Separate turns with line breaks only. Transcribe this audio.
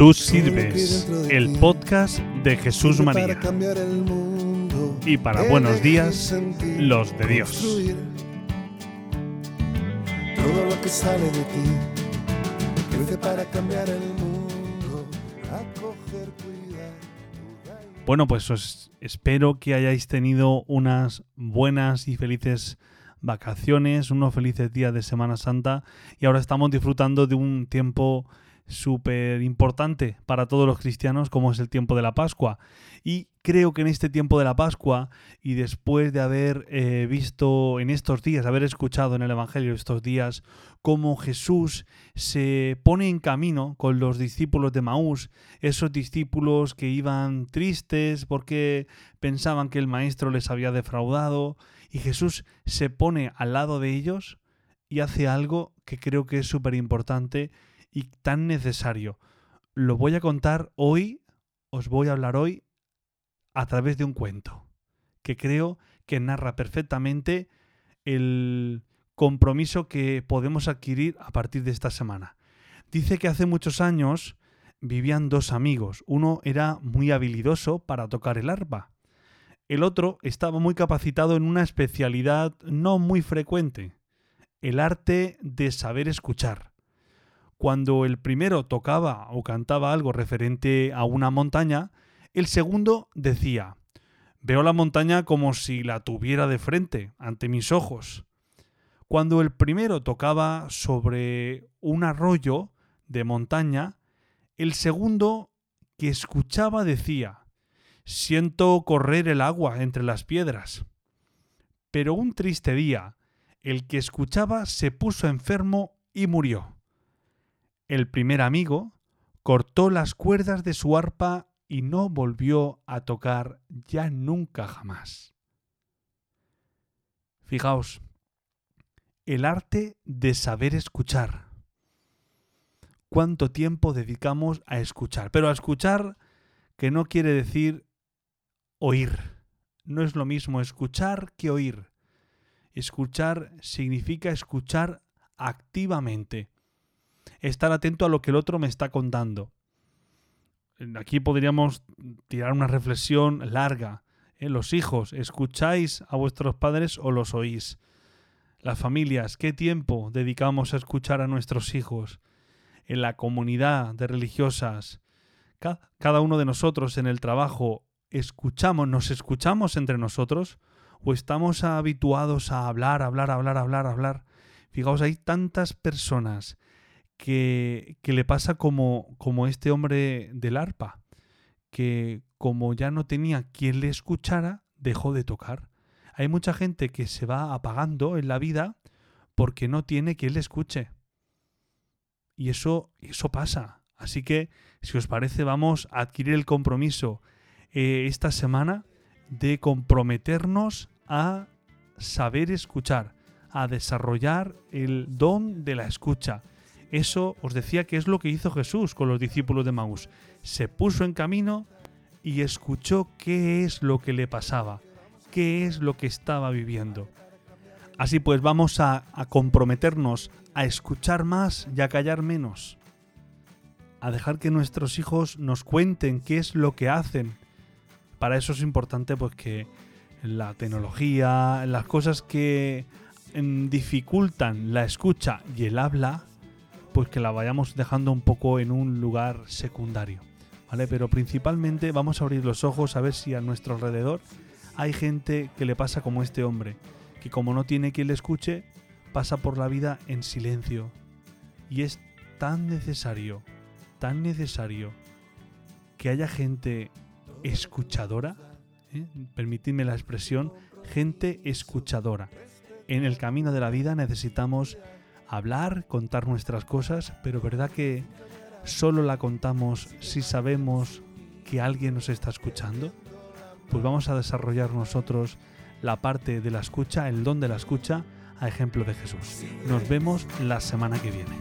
Tú sirves, el podcast de Jesús María. Y para buenos días, los de Dios. Todo lo que sale de ti, para cambiar el mundo, Bueno, pues os espero que hayáis tenido unas buenas y felices vacaciones, unos felices días de Semana Santa y ahora estamos disfrutando de un tiempo súper importante para todos los cristianos como es el tiempo de la Pascua. Y creo que en este tiempo de la Pascua y después de haber eh, visto en estos días, haber escuchado en el Evangelio estos días cómo Jesús se pone en camino con los discípulos de Maús, esos discípulos que iban tristes porque pensaban que el Maestro les había defraudado, y Jesús se pone al lado de ellos y hace algo que creo que es súper importante y tan necesario. Lo voy a contar hoy, os voy a hablar hoy a través de un cuento que creo que narra perfectamente el compromiso que podemos adquirir a partir de esta semana. Dice que hace muchos años vivían dos amigos. Uno era muy habilidoso para tocar el arpa. El otro estaba muy capacitado en una especialidad no muy frecuente, el arte de saber escuchar cuando el primero tocaba o cantaba algo referente a una montaña, el segundo decía, veo la montaña como si la tuviera de frente, ante mis ojos. Cuando el primero tocaba sobre un arroyo de montaña, el segundo que escuchaba decía, siento correr el agua entre las piedras. Pero un triste día, el que escuchaba se puso enfermo y murió. El primer amigo cortó las cuerdas de su arpa y no volvió a tocar ya nunca jamás. Fijaos, el arte de saber escuchar. ¿Cuánto tiempo dedicamos a escuchar? Pero a escuchar que no quiere decir oír. No es lo mismo escuchar que oír. Escuchar significa escuchar activamente estar atento a lo que el otro me está contando. Aquí podríamos tirar una reflexión larga. ¿eh? Los hijos, ¿escucháis a vuestros padres o los oís? Las familias, ¿qué tiempo dedicamos a escuchar a nuestros hijos? En la comunidad de religiosas, cada uno de nosotros en el trabajo, ¿escuchamos, nos escuchamos entre nosotros? ¿O estamos habituados a hablar, hablar, hablar, hablar, hablar? Fijaos, hay tantas personas que, le pasa como, como este hombre del arpa, que como ya no tenía quien le escuchara, dejó de tocar. Hay mucha gente que se va apagando en la vida porque no tiene quien le escuche. Y eso, eso pasa. Así que, si os parece, vamos a adquirir el compromiso eh, esta semana de comprometernos a saber escuchar, a desarrollar el don de la escucha eso os decía que es lo que hizo Jesús con los discípulos de Maús. Se puso en camino y escuchó qué es lo que le pasaba, qué es lo que estaba viviendo. Así pues vamos a, a comprometernos a escuchar más y a callar menos, a dejar que nuestros hijos nos cuenten qué es lo que hacen. Para eso es importante pues que la tecnología, las cosas que mm, dificultan la escucha y el habla, pues que la vayamos dejando un poco en un lugar secundario. ¿Vale? Pero principalmente vamos a abrir los ojos a ver si a nuestro alrededor hay gente que le pasa como este hombre, que como no tiene quien le escuche, pasa por la vida en silencio. Y es tan necesario, tan necesario que haya gente escuchadora, ¿eh? permitidme la expresión, gente escuchadora. En el camino de la vida necesitamos hablar, contar nuestras cosas, pero ¿verdad que solo la contamos si sabemos que alguien nos está escuchando? Pues vamos a desarrollar nosotros la parte de la escucha, el don de la escucha, a ejemplo de Jesús. Nos vemos la semana que viene.